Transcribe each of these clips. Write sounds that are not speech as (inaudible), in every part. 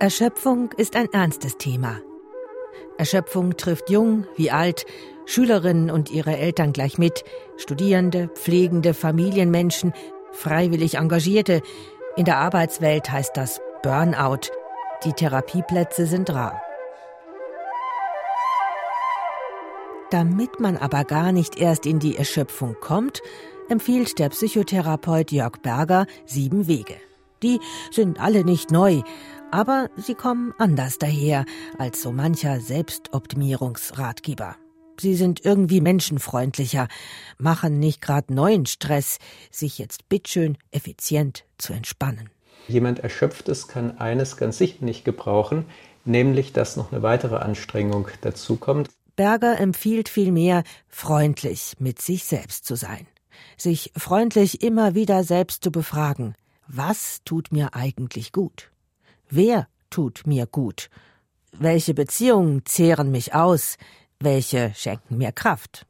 Erschöpfung ist ein ernstes Thema. Erschöpfung trifft jung wie alt, Schülerinnen und ihre Eltern gleich mit, Studierende, Pflegende, Familienmenschen, freiwillig Engagierte. In der Arbeitswelt heißt das Burnout. Die Therapieplätze sind rar. Damit man aber gar nicht erst in die Erschöpfung kommt, empfiehlt der Psychotherapeut Jörg Berger sieben Wege. Die sind alle nicht neu, aber sie kommen anders daher als so mancher Selbstoptimierungsratgeber. Sie sind irgendwie menschenfreundlicher, machen nicht gerade neuen Stress, sich jetzt bitteschön effizient zu entspannen. Jemand Erschöpftes kann eines ganz sicher nicht gebrauchen, nämlich dass noch eine weitere Anstrengung dazukommt. Berger empfiehlt vielmehr, freundlich mit sich selbst zu sein. Sich freundlich immer wieder selbst zu befragen. Was tut mir eigentlich gut? Wer tut mir gut? Welche Beziehungen zehren mich aus? Welche schenken mir Kraft?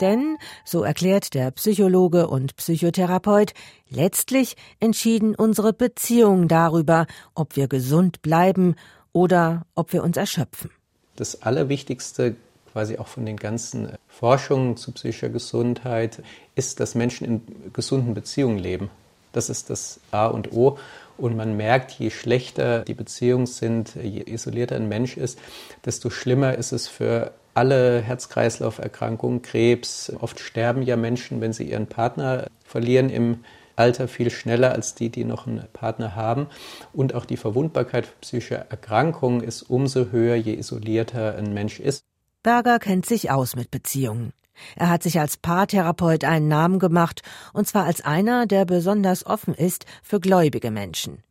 Denn, so erklärt der Psychologe und Psychotherapeut, letztlich entschieden unsere Beziehungen darüber, ob wir gesund bleiben oder ob wir uns erschöpfen das Allerwichtigste quasi auch von den ganzen Forschungen zu psychischer Gesundheit ist, dass Menschen in gesunden Beziehungen leben. Das ist das A und O. Und man merkt, je schlechter die Beziehungen sind, je isolierter ein Mensch ist, desto schlimmer ist es für alle Herz-Kreislauf-Erkrankungen, Krebs. Oft sterben ja Menschen, wenn sie ihren Partner verlieren im Alter viel schneller als die, die noch einen Partner haben. Und auch die Verwundbarkeit für psychische Erkrankungen ist umso höher, je isolierter ein Mensch ist. Berger kennt sich aus mit Beziehungen. Er hat sich als Paartherapeut einen Namen gemacht, und zwar als einer, der besonders offen ist für gläubige Menschen.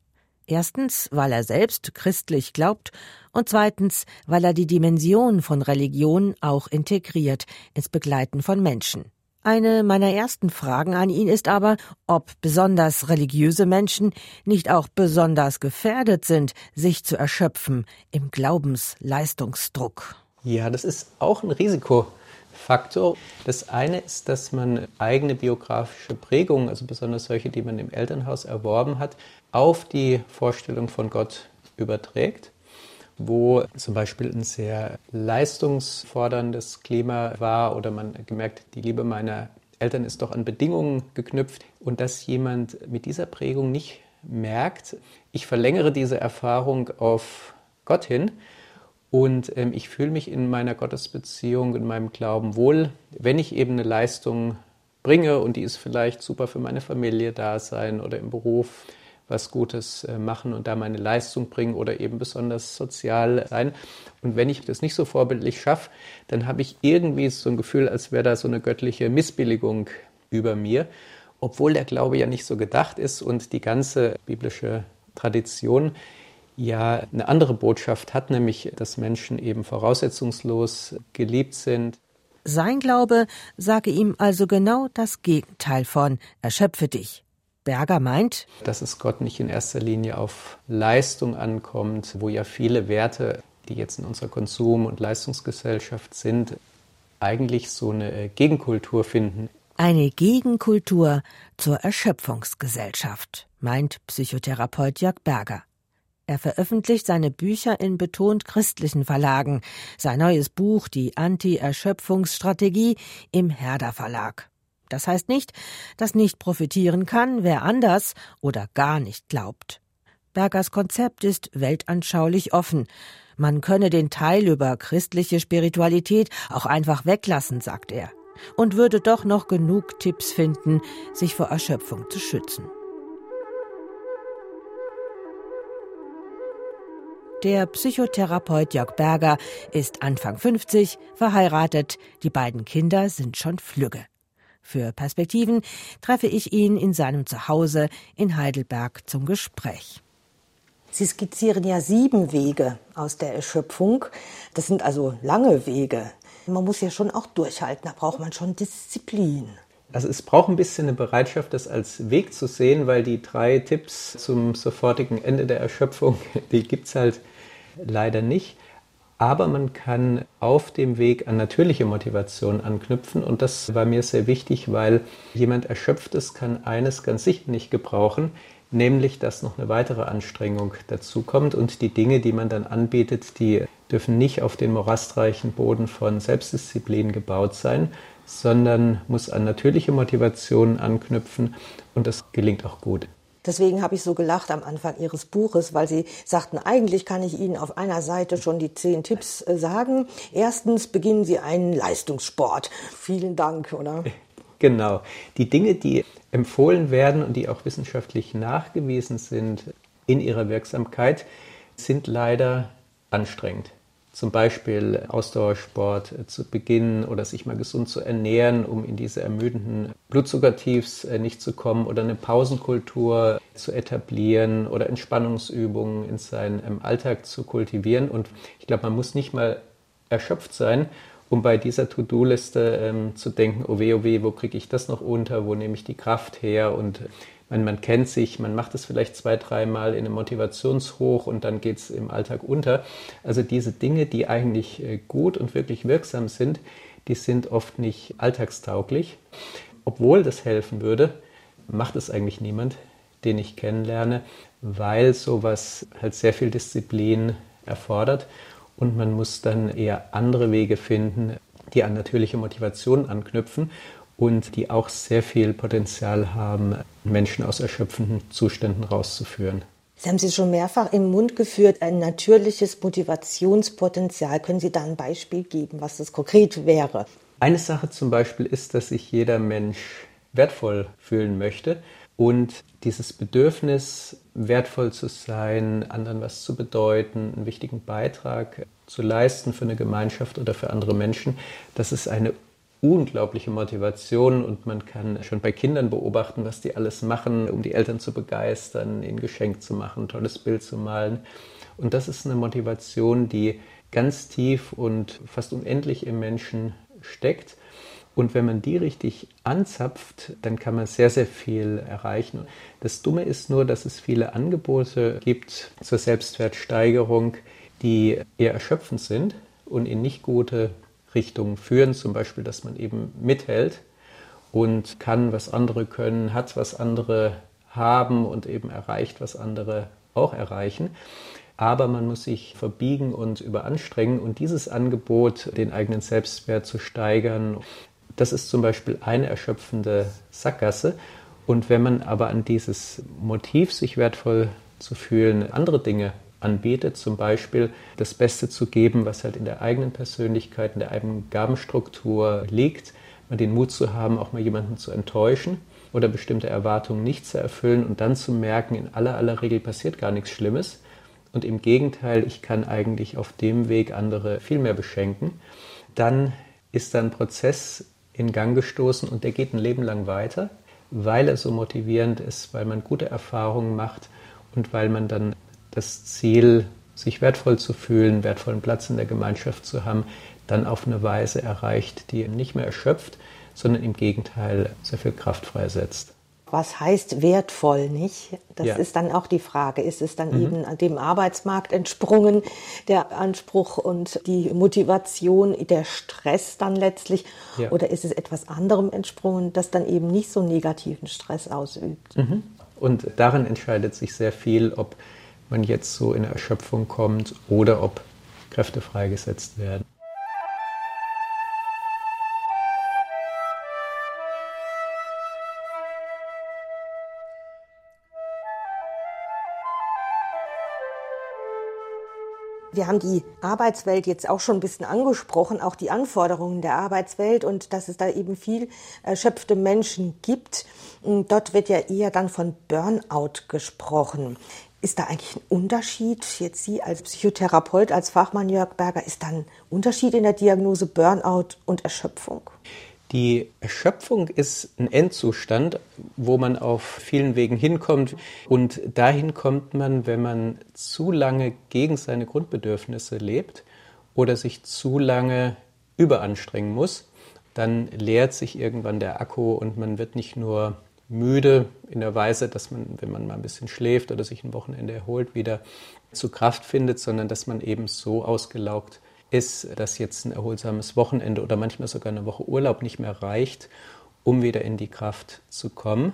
Erstens, weil er selbst christlich glaubt, und zweitens, weil er die Dimension von Religion auch integriert ins Begleiten von Menschen. Eine meiner ersten Fragen an ihn ist aber, ob besonders religiöse Menschen nicht auch besonders gefährdet sind, sich zu erschöpfen im Glaubensleistungsdruck. Ja, das ist auch ein Risikofaktor. Das eine ist, dass man eigene biografische Prägungen, also besonders solche, die man im Elternhaus erworben hat, auf die Vorstellung von Gott überträgt wo zum Beispiel ein sehr leistungsforderndes Klima war oder man gemerkt, die Liebe meiner Eltern ist doch an Bedingungen geknüpft und dass jemand mit dieser Prägung nicht merkt, ich verlängere diese Erfahrung auf Gott hin und ähm, ich fühle mich in meiner Gottesbeziehung, in meinem Glauben wohl, wenn ich eben eine Leistung bringe und die ist vielleicht super für meine Familie da sein oder im Beruf was Gutes äh, machen und da meine Leistung bringen oder eben besonders sozial sein. Und wenn ich das nicht so vorbildlich schaffe, dann habe ich irgendwie so ein Gefühl, als wäre da so eine göttliche Missbilligung über mir, obwohl der Glaube ja nicht so gedacht ist und die ganze biblische Tradition ja eine andere Botschaft hat, nämlich dass Menschen eben voraussetzungslos geliebt sind. Sein Glaube sage ihm also genau das Gegenteil von erschöpfe dich. Berger meint, dass es Gott nicht in erster Linie auf Leistung ankommt, wo ja viele Werte, die jetzt in unserer Konsum- und Leistungsgesellschaft sind, eigentlich so eine Gegenkultur finden. Eine Gegenkultur zur Erschöpfungsgesellschaft, meint Psychotherapeut Jörg Berger. Er veröffentlicht seine Bücher in betont christlichen Verlagen, sein neues Buch Die Anti-Erschöpfungsstrategie im Herder Verlag. Das heißt nicht, dass nicht profitieren kann, wer anders oder gar nicht glaubt. Bergers Konzept ist weltanschaulich offen. Man könne den Teil über christliche Spiritualität auch einfach weglassen, sagt er, und würde doch noch genug Tipps finden, sich vor Erschöpfung zu schützen. Der Psychotherapeut Jörg Berger ist Anfang 50, verheiratet, die beiden Kinder sind schon flügge. Für Perspektiven treffe ich ihn in seinem Zuhause in Heidelberg zum Gespräch. Sie skizzieren ja sieben Wege aus der Erschöpfung. Das sind also lange Wege. Man muss ja schon auch durchhalten, da braucht man schon Disziplin. Also es braucht ein bisschen eine Bereitschaft, das als Weg zu sehen, weil die drei Tipps zum sofortigen Ende der Erschöpfung, (laughs) die gibt es halt leider nicht. Aber man kann auf dem Weg an natürliche Motivation anknüpfen und das war mir sehr wichtig, weil jemand Erschöpftes kann eines ganz sicher nicht gebrauchen, nämlich dass noch eine weitere Anstrengung dazukommt und die Dinge, die man dann anbietet, die dürfen nicht auf den morastreichen Boden von Selbstdisziplin gebaut sein, sondern muss an natürliche Motivationen anknüpfen und das gelingt auch gut. Deswegen habe ich so gelacht am Anfang Ihres Buches, weil Sie sagten, eigentlich kann ich Ihnen auf einer Seite schon die zehn Tipps äh, sagen. Erstens beginnen Sie einen Leistungssport. Vielen Dank, oder? Genau. Die Dinge, die empfohlen werden und die auch wissenschaftlich nachgewiesen sind in ihrer Wirksamkeit, sind leider anstrengend. Zum Beispiel Ausdauersport zu beginnen oder sich mal gesund zu ernähren, um in diese ermüdenden Blutzuckertiefs äh, nicht zu kommen oder eine Pausenkultur zu etablieren oder Entspannungsübungen in seinem ähm, Alltag zu kultivieren. Und ich glaube, man muss nicht mal erschöpft sein, um bei dieser To-Do-Liste ähm, zu denken, oh weh, oh weh, wo kriege ich das noch unter, wo nehme ich die Kraft her und man, man kennt sich, man macht es vielleicht zwei, dreimal in einem Motivationshoch und dann geht es im Alltag unter. Also diese Dinge, die eigentlich äh, gut und wirklich wirksam sind, die sind oft nicht alltagstauglich. Obwohl das helfen würde, macht es eigentlich niemand, den ich kennenlerne, weil sowas halt sehr viel Disziplin erfordert und man muss dann eher andere Wege finden, die an natürliche Motivation anknüpfen und die auch sehr viel Potenzial haben, Menschen aus erschöpfenden Zuständen rauszuführen. Sie haben sie schon mehrfach im Mund geführt, ein natürliches Motivationspotenzial. Können Sie da ein Beispiel geben, was das konkret wäre? Eine Sache zum Beispiel ist, dass sich jeder Mensch wertvoll fühlen möchte und dieses Bedürfnis, wertvoll zu sein, anderen was zu bedeuten, einen wichtigen Beitrag zu leisten für eine Gemeinschaft oder für andere Menschen, das ist eine unglaubliche Motivation und man kann schon bei Kindern beobachten, was die alles machen, um die Eltern zu begeistern, ihnen Geschenk zu machen, ein tolles Bild zu malen. Und das ist eine Motivation, die ganz tief und fast unendlich im Menschen steckt und wenn man die richtig anzapft, dann kann man sehr, sehr viel erreichen. Das Dumme ist nur, dass es viele Angebote gibt zur Selbstwertsteigerung, die eher erschöpfend sind und in nicht gute Richtungen führen. Zum Beispiel, dass man eben mithält und kann, was andere können, hat, was andere haben und eben erreicht, was andere auch erreichen aber man muss sich verbiegen und überanstrengen und dieses Angebot, den eigenen Selbstwert zu steigern, das ist zum Beispiel eine erschöpfende Sackgasse. Und wenn man aber an dieses Motiv, sich wertvoll zu fühlen, andere Dinge anbietet, zum Beispiel das Beste zu geben, was halt in der eigenen Persönlichkeit, in der eigenen Gabenstruktur liegt, mal den Mut zu haben, auch mal jemanden zu enttäuschen oder bestimmte Erwartungen nicht zu erfüllen und dann zu merken, in aller aller Regel passiert gar nichts Schlimmes. Und im Gegenteil, ich kann eigentlich auf dem Weg andere viel mehr beschenken. Dann ist da ein Prozess in Gang gestoßen und der geht ein Leben lang weiter, weil er so motivierend ist, weil man gute Erfahrungen macht und weil man dann das Ziel, sich wertvoll zu fühlen, wertvollen Platz in der Gemeinschaft zu haben, dann auf eine Weise erreicht, die nicht mehr erschöpft, sondern im Gegenteil sehr viel Kraft freisetzt. Was heißt wertvoll, nicht? Das ja. ist dann auch die Frage. Ist es dann mhm. eben dem Arbeitsmarkt entsprungen, der Anspruch und die Motivation, der Stress dann letztlich? Ja. Oder ist es etwas anderem entsprungen, das dann eben nicht so negativen Stress ausübt? Mhm. Und daran entscheidet sich sehr viel, ob man jetzt so in Erschöpfung kommt oder ob Kräfte freigesetzt werden. Wir haben die Arbeitswelt jetzt auch schon ein bisschen angesprochen, auch die Anforderungen der Arbeitswelt und dass es da eben viel erschöpfte Menschen gibt. Dort wird ja eher dann von Burnout gesprochen. Ist da eigentlich ein Unterschied, jetzt Sie als Psychotherapeut, als Fachmann Jörg Berger, ist da ein Unterschied in der Diagnose Burnout und Erschöpfung? Die Erschöpfung ist ein Endzustand, wo man auf vielen Wegen hinkommt. Und dahin kommt man, wenn man zu lange gegen seine Grundbedürfnisse lebt oder sich zu lange überanstrengen muss. Dann leert sich irgendwann der Akku und man wird nicht nur müde in der Weise, dass man, wenn man mal ein bisschen schläft oder sich ein Wochenende erholt, wieder zu Kraft findet, sondern dass man eben so ausgelaugt ist, dass jetzt ein erholsames Wochenende oder manchmal sogar eine Woche Urlaub nicht mehr reicht, um wieder in die Kraft zu kommen.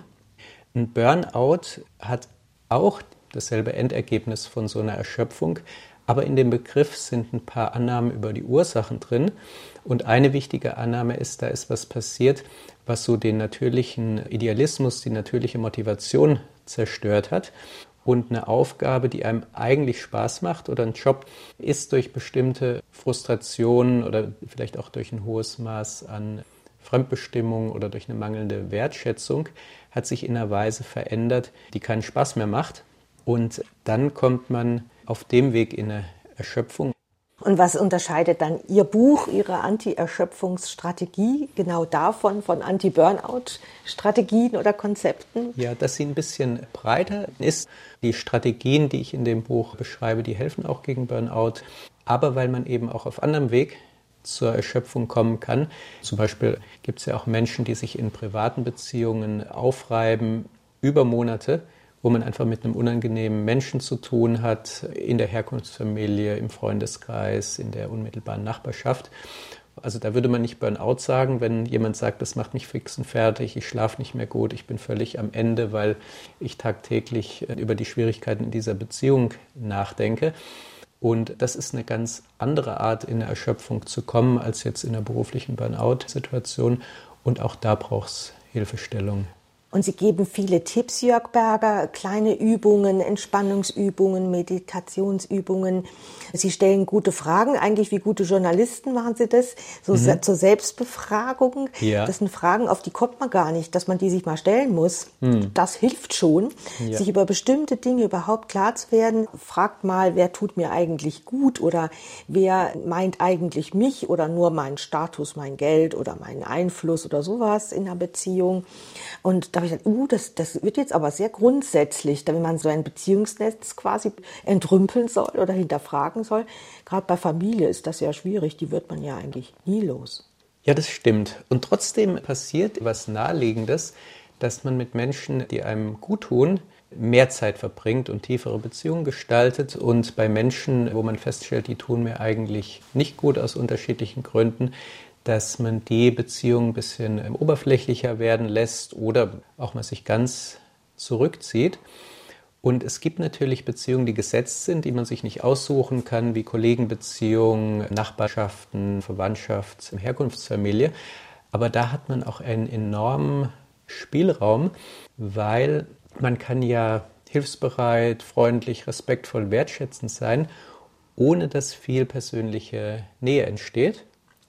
Ein Burnout hat auch dasselbe Endergebnis von so einer Erschöpfung, aber in dem Begriff sind ein paar Annahmen über die Ursachen drin. Und eine wichtige Annahme ist, da ist was passiert, was so den natürlichen Idealismus, die natürliche Motivation zerstört hat. Und eine Aufgabe, die einem eigentlich Spaß macht oder ein Job, ist durch bestimmte Frustrationen oder vielleicht auch durch ein hohes Maß an Fremdbestimmung oder durch eine mangelnde Wertschätzung, hat sich in einer Weise verändert, die keinen Spaß mehr macht. Und dann kommt man auf dem Weg in eine Erschöpfung. Und was unterscheidet dann Ihr Buch, Ihre Anti-Erschöpfungsstrategie genau davon, von Anti-Burnout-Strategien oder Konzepten? Ja, dass sie ein bisschen breiter ist. Die Strategien, die ich in dem Buch beschreibe, die helfen auch gegen Burnout. Aber weil man eben auch auf anderem Weg zur Erschöpfung kommen kann. Zum Beispiel gibt es ja auch Menschen, die sich in privaten Beziehungen aufreiben über Monate wo man einfach mit einem unangenehmen Menschen zu tun hat, in der Herkunftsfamilie, im Freundeskreis, in der unmittelbaren Nachbarschaft. Also da würde man nicht Burnout sagen, wenn jemand sagt, das macht mich fix und fertig, ich schlafe nicht mehr gut, ich bin völlig am Ende, weil ich tagtäglich äh, über die Schwierigkeiten in dieser Beziehung nachdenke. Und das ist eine ganz andere Art, in eine Erschöpfung zu kommen, als jetzt in einer beruflichen Burnout-Situation. Und auch da braucht es Hilfestellung. Und Sie geben viele Tipps, Jörg Berger, kleine Übungen, Entspannungsübungen, Meditationsübungen. Sie stellen gute Fragen, eigentlich wie gute Journalisten machen Sie das, so mhm. zur Selbstbefragung. Ja. Das sind Fragen, auf die kommt man gar nicht, dass man die sich mal stellen muss. Mhm. Das hilft schon, ja. sich über bestimmte Dinge überhaupt klar zu werden. Fragt mal, wer tut mir eigentlich gut oder wer meint eigentlich mich oder nur meinen Status, mein Geld oder meinen Einfluss oder sowas in der Beziehung. Und da habe ich gedacht, uh, das, das wird jetzt aber sehr grundsätzlich, wenn man so ein Beziehungsnetz quasi entrümpeln soll oder hinterfragen soll. Gerade bei Familie ist das ja schwierig, die wird man ja eigentlich nie los. Ja, das stimmt. Und trotzdem passiert was Naheliegendes, dass man mit Menschen, die einem gut tun, mehr Zeit verbringt und tiefere Beziehungen gestaltet. Und bei Menschen, wo man feststellt, die tun mir eigentlich nicht gut aus unterschiedlichen Gründen, dass man die Beziehung ein bisschen ähm, oberflächlicher werden lässt oder auch mal sich ganz zurückzieht. Und es gibt natürlich Beziehungen, die gesetzt sind, die man sich nicht aussuchen kann, wie Kollegenbeziehungen, Nachbarschaften, Verwandtschaft, Herkunftsfamilie. Aber da hat man auch einen enormen Spielraum, weil man kann ja hilfsbereit, freundlich, respektvoll, wertschätzend sein, ohne dass viel persönliche Nähe entsteht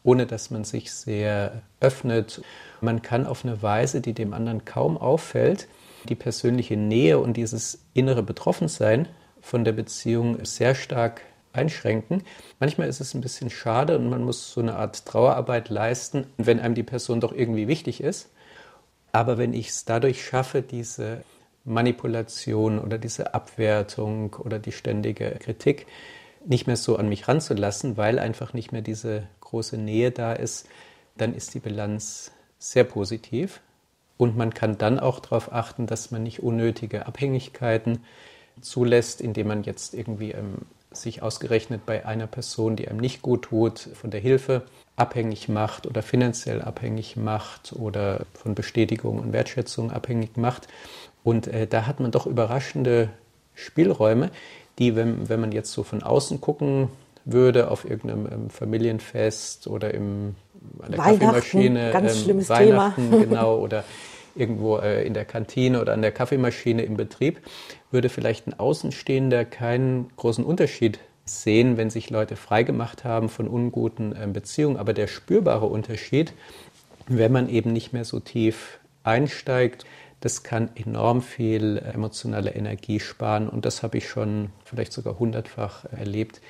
ohne dass man sich sehr öffnet. Man kann auf eine Weise, die dem anderen kaum auffällt, die persönliche Nähe und dieses innere Betroffensein von der Beziehung sehr stark einschränken. Manchmal ist es ein bisschen schade und man muss so eine Art Trauerarbeit leisten, wenn einem die Person doch irgendwie wichtig ist. Aber wenn ich es dadurch schaffe, diese Manipulation oder diese Abwertung oder die ständige Kritik nicht mehr so an mich ranzulassen, weil einfach nicht mehr diese große Nähe da ist, dann ist die Bilanz sehr positiv. Und man kann dann auch darauf achten, dass man nicht unnötige Abhängigkeiten zulässt, indem man jetzt irgendwie ähm, sich ausgerechnet bei einer Person, die einem nicht gut tut, von der Hilfe abhängig macht oder finanziell abhängig macht oder von Bestätigung und Wertschätzung abhängig macht. Und äh, da hat man doch überraschende Spielräume, die, wenn, wenn man jetzt so von außen gucken würde auf irgendeinem ähm, Familienfest oder im, an der Kaffeemaschine, ganz ähm, schlimmes Weihnachten, Thema. (laughs) genau, oder irgendwo äh, in der Kantine oder an der Kaffeemaschine im Betrieb, würde vielleicht ein Außenstehender keinen großen Unterschied sehen, wenn sich Leute freigemacht haben von unguten äh, Beziehungen. Aber der spürbare Unterschied, wenn man eben nicht mehr so tief einsteigt, das kann enorm viel emotionale Energie sparen und das habe ich schon vielleicht sogar hundertfach erlebt,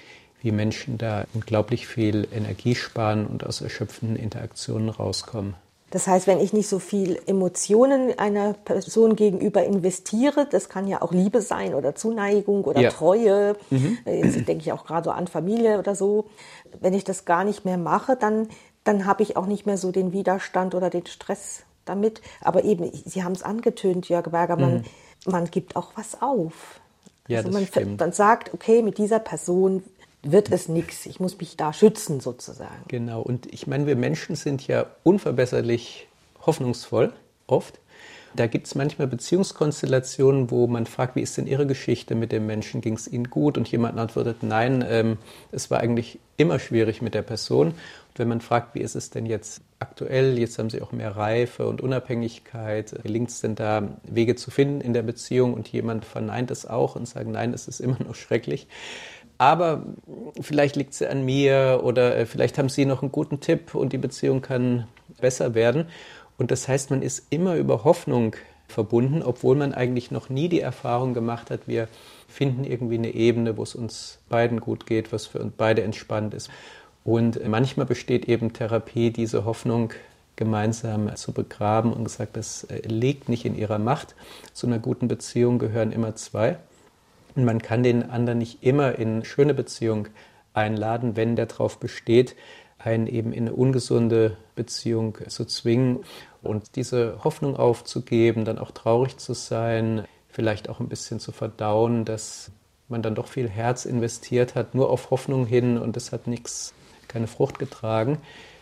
wie Menschen da unglaublich viel Energie sparen und aus erschöpfenden Interaktionen rauskommen. Das heißt, wenn ich nicht so viel Emotionen einer Person gegenüber investiere, das kann ja auch Liebe sein oder Zuneigung oder ja. Treue, mhm. jetzt denke ich auch gerade so an Familie oder so, wenn ich das gar nicht mehr mache, dann, dann habe ich auch nicht mehr so den Widerstand oder den Stress damit. Aber eben, Sie haben es angetönt, Jörg Berger, man, mhm. man gibt auch was auf. Ja, also man, man sagt, okay, mit dieser Person wird es nichts. Ich muss mich da schützen sozusagen. Genau. Und ich meine, wir Menschen sind ja unverbesserlich hoffnungsvoll, oft. Da gibt es manchmal Beziehungskonstellationen, wo man fragt, wie ist denn Ihre Geschichte mit dem Menschen? Ging es Ihnen gut? Und jemand antwortet, nein, ähm, es war eigentlich immer schwierig mit der Person. Und wenn man fragt, wie ist es denn jetzt aktuell? Jetzt haben Sie auch mehr Reife und Unabhängigkeit. Gelingt es denn da, Wege zu finden in der Beziehung? Und jemand verneint es auch und sagt, nein, es ist immer noch schrecklich aber vielleicht liegt sie an mir oder äh, vielleicht haben Sie noch einen guten Tipp und die Beziehung kann besser werden. Und das heißt, man ist immer über Hoffnung verbunden, obwohl man eigentlich noch nie die Erfahrung gemacht hat, wir finden irgendwie eine Ebene, wo es uns beiden gut geht, was für uns beide entspannt ist. Und manchmal besteht eben Therapie, diese Hoffnung gemeinsam zu begraben und gesagt, das äh, liegt nicht in ihrer Macht. Zu einer guten Beziehung gehören immer zwei. Und man kann den anderen nicht immer in schöne Beziehung einladen, wenn der darauf besteht, einen eben in eine ungesunde Beziehung zu zwingen und diese Hoffnung aufzugeben, dann auch traurig zu sein, vielleicht auch ein bisschen zu verdauen, dass man dann doch viel Herz investiert hat, nur auf Hoffnung hin und es hat nichts, keine Frucht getragen.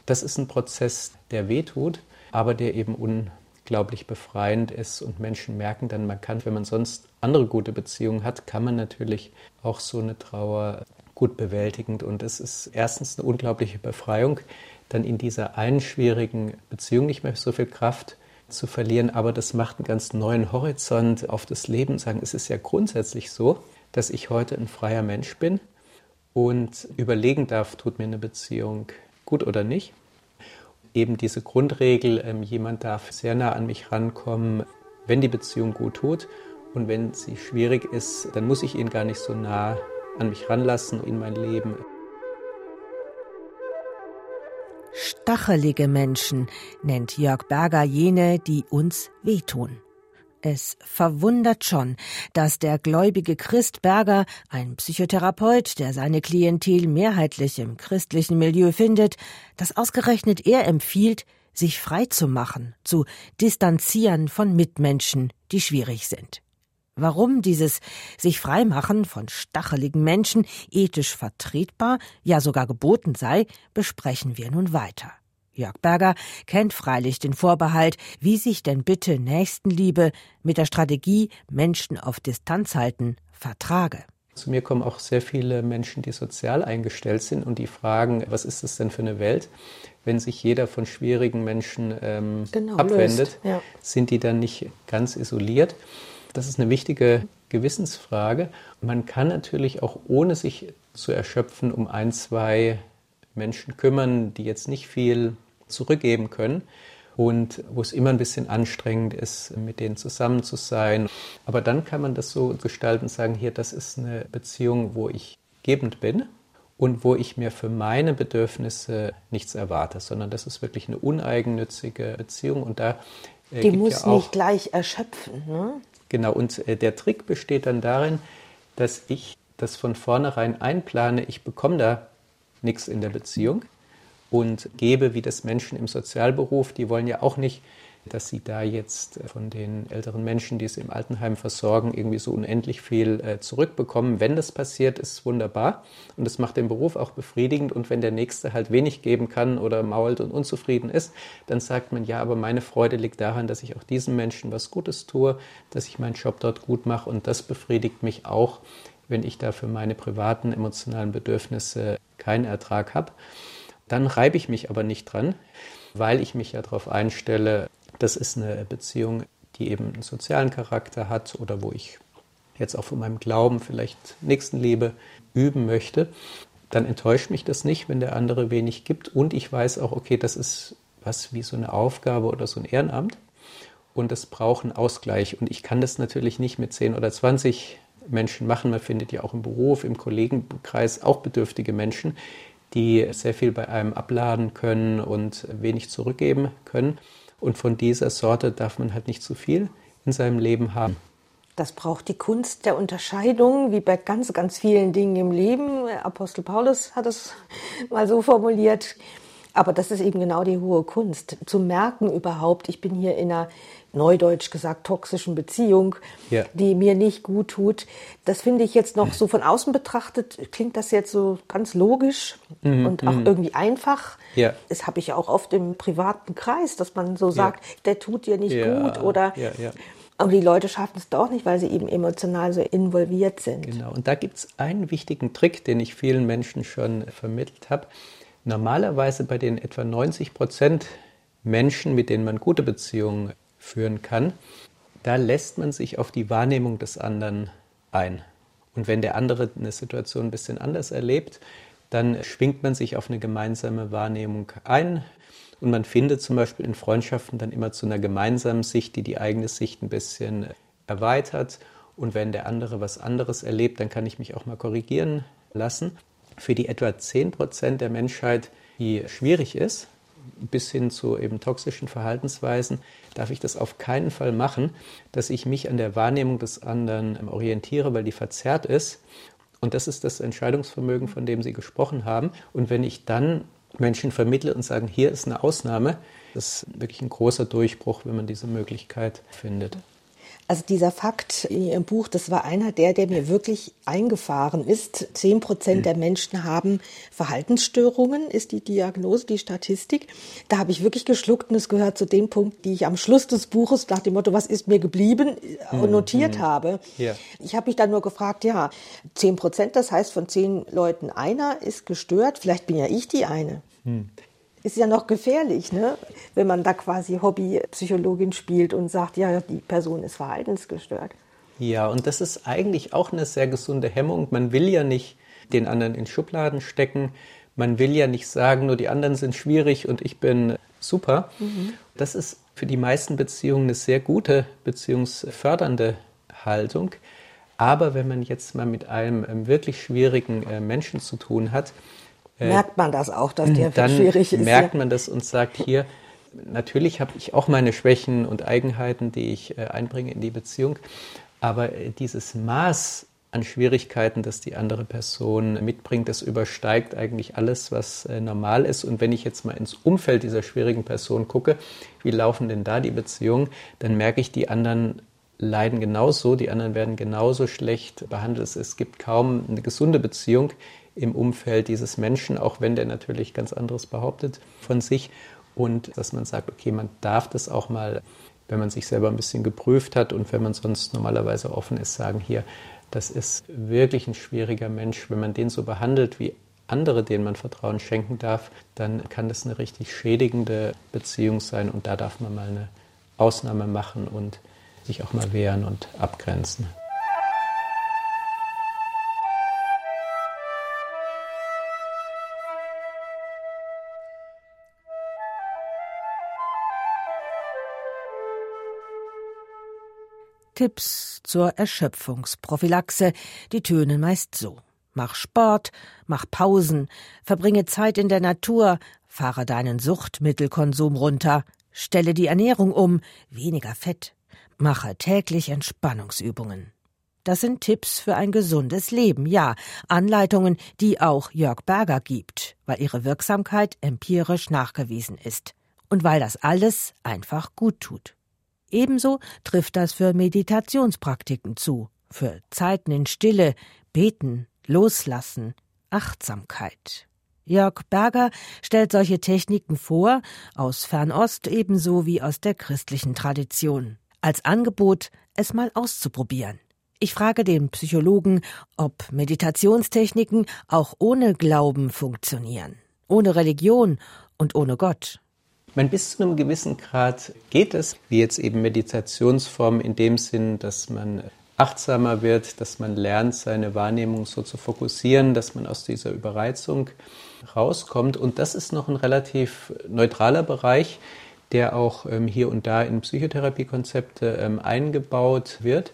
Das ist ein Prozess, der wehtut, aber der eben unglaublich befreiend ist und Menschen merken dann, man kann, wenn man sonst andere gute Beziehungen hat, kann man natürlich auch so eine Trauer gut bewältigend. Und es ist erstens eine unglaubliche Befreiung, dann in dieser einen schwierigen Beziehung nicht mehr so viel Kraft zu verlieren. Aber das macht einen ganz neuen Horizont auf das Leben. Sagen, es ist ja grundsätzlich so, dass ich heute ein freier Mensch bin und überlegen darf, tut mir eine Beziehung gut oder nicht. Eben diese Grundregel, ähm, jemand darf sehr nah an mich rankommen, wenn die Beziehung gut tut. Und wenn sie schwierig ist, dann muss ich ihn gar nicht so nah an mich ranlassen in mein Leben. Stachelige Menschen nennt Jörg Berger jene, die uns wehtun. Es verwundert schon, dass der gläubige Christ Berger, ein Psychotherapeut, der seine Klientel mehrheitlich im christlichen Milieu findet, dass ausgerechnet er empfiehlt, sich frei zu machen, zu distanzieren von Mitmenschen, die schwierig sind. Warum dieses sich freimachen von stacheligen Menschen ethisch vertretbar, ja sogar geboten sei, besprechen wir nun weiter. Jörg Berger kennt freilich den Vorbehalt, wie sich denn bitte Nächstenliebe mit der Strategie Menschen auf Distanz halten vertrage. Zu mir kommen auch sehr viele Menschen, die sozial eingestellt sind und die fragen, was ist das denn für eine Welt, wenn sich jeder von schwierigen Menschen ähm, genau, abwendet, ja. sind die dann nicht ganz isoliert? Das ist eine wichtige Gewissensfrage. Man kann natürlich auch ohne sich zu erschöpfen um ein, zwei Menschen kümmern, die jetzt nicht viel zurückgeben können und wo es immer ein bisschen anstrengend ist, mit denen zusammen zu sein. Aber dann kann man das so gestalten und sagen, hier, das ist eine Beziehung, wo ich gebend bin und wo ich mir für meine Bedürfnisse nichts erwarte, sondern das ist wirklich eine uneigennützige Beziehung und da äh, die muss ja nicht gleich erschöpfen. Ne? Genau, und äh, der Trick besteht dann darin, dass ich das von vornherein einplane, ich bekomme da nichts in der Beziehung und gebe, wie das Menschen im Sozialberuf, die wollen ja auch nicht dass sie da jetzt äh, von den älteren Menschen, die sie im Altenheim versorgen, irgendwie so unendlich viel äh, zurückbekommen. Wenn das passiert, ist es wunderbar und es macht den Beruf auch befriedigend. Und wenn der Nächste halt wenig geben kann oder mault und unzufrieden ist, dann sagt man, ja, aber meine Freude liegt daran, dass ich auch diesen Menschen was Gutes tue, dass ich meinen Job dort gut mache und das befriedigt mich auch, wenn ich da für meine privaten emotionalen Bedürfnisse keinen Ertrag habe. Dann reibe ich mich aber nicht dran, weil ich mich ja darauf einstelle, das ist eine Beziehung, die eben einen sozialen Charakter hat oder wo ich jetzt auch von meinem Glauben vielleicht Nächstenliebe üben möchte, dann enttäuscht mich das nicht, wenn der andere wenig gibt. Und ich weiß auch, okay, das ist was wie so eine Aufgabe oder so ein Ehrenamt. Und das braucht einen Ausgleich. Und ich kann das natürlich nicht mit 10 oder 20 Menschen machen. Man findet ja auch im Beruf, im Kollegenkreis auch bedürftige Menschen, die sehr viel bei einem abladen können und wenig zurückgeben können. Und von dieser Sorte darf man halt nicht zu viel in seinem Leben haben. Das braucht die Kunst der Unterscheidung, wie bei ganz, ganz vielen Dingen im Leben. Apostel Paulus hat es mal so formuliert. Aber das ist eben genau die hohe Kunst, zu merken überhaupt, ich bin hier in einer neudeutsch gesagt toxischen Beziehung, ja. die mir nicht gut tut. Das finde ich jetzt noch so von außen betrachtet, klingt das jetzt so ganz logisch mhm, und auch mhm. irgendwie einfach. Ja. Das habe ich ja auch oft im privaten Kreis, dass man so sagt, ja. der tut dir nicht gut oder aber die Leute schaffen es doch nicht, weil sie eben emotional so involviert sind. Genau, und da gibt es einen wichtigen Trick, den ich vielen Menschen schon vermittelt habe. Normalerweise bei den etwa 90 Prozent Menschen, mit denen man gute Beziehungen führen kann, da lässt man sich auf die Wahrnehmung des anderen ein. Und wenn der andere eine Situation ein bisschen anders erlebt, dann schwingt man sich auf eine gemeinsame Wahrnehmung ein. Und man findet zum Beispiel in Freundschaften dann immer zu einer gemeinsamen Sicht, die die eigene Sicht ein bisschen erweitert. Und wenn der andere was anderes erlebt, dann kann ich mich auch mal korrigieren lassen. Für die etwa 10 Prozent der Menschheit, die schwierig ist, bis hin zu eben toxischen Verhaltensweisen, darf ich das auf keinen Fall machen, dass ich mich an der Wahrnehmung des anderen orientiere, weil die verzerrt ist. Und das ist das Entscheidungsvermögen, von dem Sie gesprochen haben. Und wenn ich dann Menschen vermittle und sage, hier ist eine Ausnahme, das ist wirklich ein großer Durchbruch, wenn man diese Möglichkeit findet. Also dieser Fakt in Ihrem Buch, das war einer der, der mir wirklich eingefahren ist. Zehn Prozent der Menschen haben Verhaltensstörungen, ist die Diagnose, die Statistik. Da habe ich wirklich geschluckt und es gehört zu dem Punkt, die ich am Schluss des Buches nach dem Motto, was ist mir geblieben, mhm. notiert mhm. habe. Ja. Ich habe mich dann nur gefragt, ja, zehn Prozent, das heißt von zehn Leuten einer ist gestört. Vielleicht bin ja ich die eine. Mhm ist ja noch gefährlich, ne? wenn man da quasi Hobbypsychologin spielt und sagt, ja, die Person ist verhaltensgestört. Ja, und das ist eigentlich auch eine sehr gesunde Hemmung. Man will ja nicht den anderen in Schubladen stecken. Man will ja nicht sagen, nur die anderen sind schwierig und ich bin super. Mhm. Das ist für die meisten Beziehungen eine sehr gute beziehungsfördernde Haltung. Aber wenn man jetzt mal mit einem ähm, wirklich schwierigen äh, Menschen zu tun hat, merkt man das auch, dass der dann schwierig ist. Merkt man das und sagt hier, natürlich habe ich auch meine Schwächen und Eigenheiten, die ich äh, einbringe in die Beziehung, aber äh, dieses Maß an Schwierigkeiten, das die andere Person mitbringt, das übersteigt eigentlich alles, was normal ist. Und wenn ich jetzt mal ins Umfeld dieser schwierigen Person gucke, wie laufen denn da die Beziehungen, dann merke ich, die anderen leiden genauso, die anderen werden genauso schlecht behandelt. Es gibt kaum eine gesunde Beziehung, im Umfeld dieses Menschen, auch wenn der natürlich ganz anderes behauptet von sich. Und dass man sagt, okay, man darf das auch mal, wenn man sich selber ein bisschen geprüft hat und wenn man sonst normalerweise offen ist, sagen, hier, das ist wirklich ein schwieriger Mensch. Wenn man den so behandelt wie andere, denen man Vertrauen schenken darf, dann kann das eine richtig schädigende Beziehung sein und da darf man mal eine Ausnahme machen und sich auch mal wehren und abgrenzen. Tipps zur Erschöpfungsprophylaxe, die tönen meist so. Mach Sport, mach Pausen, verbringe Zeit in der Natur, fahre deinen Suchtmittelkonsum runter, stelle die Ernährung um, weniger Fett, mache täglich Entspannungsübungen. Das sind Tipps für ein gesundes Leben, ja, Anleitungen, die auch Jörg Berger gibt, weil ihre Wirksamkeit empirisch nachgewiesen ist und weil das alles einfach gut tut. Ebenso trifft das für Meditationspraktiken zu, für Zeiten in Stille, Beten, Loslassen, Achtsamkeit. Jörg Berger stellt solche Techniken vor, aus Fernost ebenso wie aus der christlichen Tradition, als Angebot, es mal auszuprobieren. Ich frage den Psychologen, ob Meditationstechniken auch ohne Glauben funktionieren, ohne Religion und ohne Gott. Meine, bis zu einem gewissen Grad geht es, wie jetzt eben Meditationsformen in dem Sinn, dass man achtsamer wird, dass man lernt, seine Wahrnehmung so zu fokussieren, dass man aus dieser Überreizung rauskommt. Und das ist noch ein relativ neutraler Bereich, der auch ähm, hier und da in Psychotherapiekonzepte ähm, eingebaut wird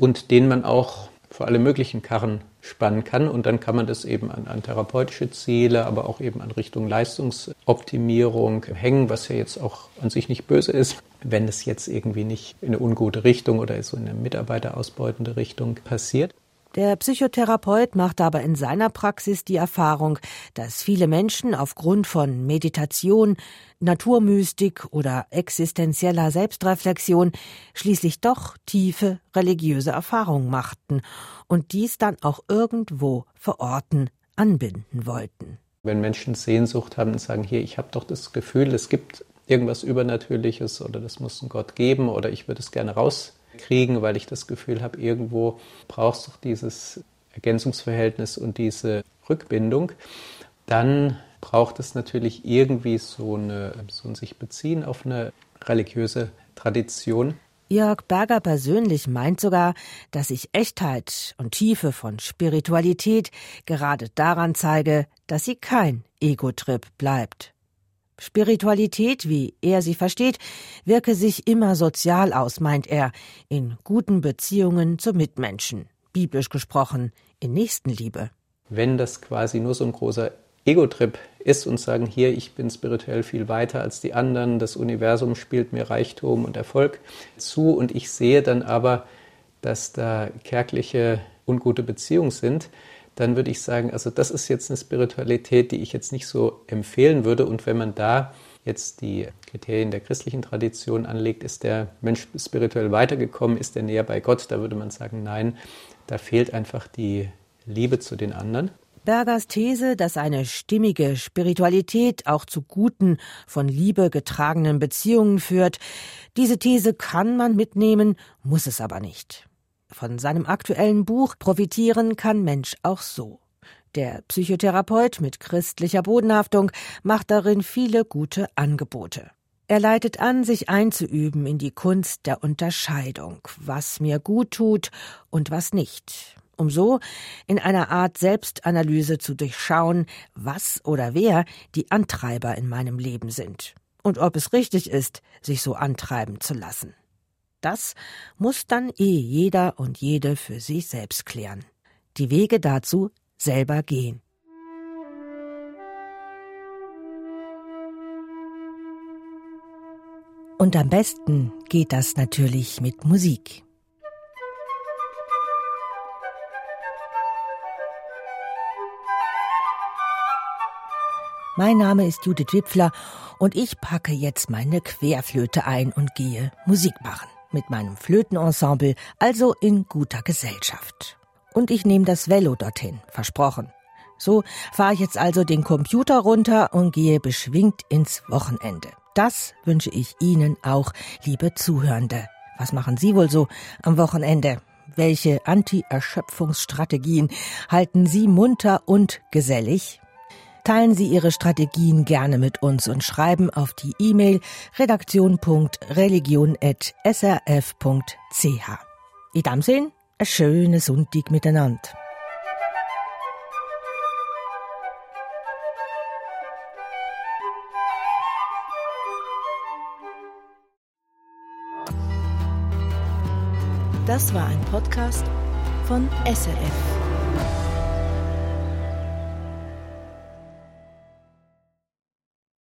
und den man auch für alle möglichen Karren spannen kann. Und dann kann man das eben an, an therapeutische Ziele, aber auch eben an Richtung Leistungsoptimierung hängen, was ja jetzt auch an sich nicht böse ist, wenn es jetzt irgendwie nicht in eine ungute Richtung oder so in eine mitarbeiterausbeutende Richtung passiert. Der Psychotherapeut macht aber in seiner Praxis die Erfahrung, dass viele Menschen aufgrund von Meditation, Naturmystik oder existenzieller Selbstreflexion schließlich doch tiefe religiöse Erfahrungen machten und dies dann auch irgendwo verorten, anbinden wollten. Wenn Menschen Sehnsucht haben und sagen, hier, ich habe doch das Gefühl, es gibt irgendwas Übernatürliches oder das muss ein Gott geben oder ich würde es gerne raus kriegen, weil ich das Gefühl habe, irgendwo brauchst du dieses Ergänzungsverhältnis und diese Rückbindung, dann braucht es natürlich irgendwie so, eine, so ein sich beziehen auf eine religiöse Tradition. Jörg Berger persönlich meint sogar, dass sich Echtheit und Tiefe von Spiritualität gerade daran zeige, dass sie kein Ego-Trip bleibt. Spiritualität, wie er sie versteht, wirke sich immer sozial aus, meint er, in guten Beziehungen zu Mitmenschen, biblisch gesprochen, in Nächstenliebe. Wenn das quasi nur so ein großer Ego-Trip ist und sagen, hier, ich bin spirituell viel weiter als die anderen, das Universum spielt mir Reichtum und Erfolg zu und ich sehe dann aber, dass da kärgliche, ungute Beziehungen sind, dann würde ich sagen, also das ist jetzt eine Spiritualität, die ich jetzt nicht so empfehlen würde. Und wenn man da jetzt die Kriterien der christlichen Tradition anlegt, ist der Mensch spirituell weitergekommen, ist er näher bei Gott, da würde man sagen, nein, da fehlt einfach die Liebe zu den anderen. Bergers These, dass eine stimmige Spiritualität auch zu guten, von Liebe getragenen Beziehungen führt, diese These kann man mitnehmen, muss es aber nicht. Von seinem aktuellen Buch profitieren kann Mensch auch so. Der Psychotherapeut mit christlicher Bodenhaftung macht darin viele gute Angebote. Er leitet an, sich einzuüben in die Kunst der Unterscheidung, was mir gut tut und was nicht, um so in einer Art Selbstanalyse zu durchschauen, was oder wer die Antreiber in meinem Leben sind und ob es richtig ist, sich so antreiben zu lassen. Das muss dann eh jeder und jede für sich selbst klären. Die Wege dazu selber gehen. Und am besten geht das natürlich mit Musik. Mein Name ist Judith Wipfler und ich packe jetzt meine Querflöte ein und gehe Musik machen mit meinem Flötenensemble, also in guter Gesellschaft. Und ich nehme das Velo dorthin, versprochen. So fahre ich jetzt also den Computer runter und gehe beschwingt ins Wochenende. Das wünsche ich Ihnen auch, liebe Zuhörende. Was machen Sie wohl so am Wochenende? Welche Anti-Erschöpfungsstrategien halten Sie munter und gesellig? Teilen Sie Ihre Strategien gerne mit uns und schreiben auf die E-Mail redaktion.religion.srf.ch. I dem Sinn, ein schöner Sonntag miteinander. Das war ein Podcast von SRF.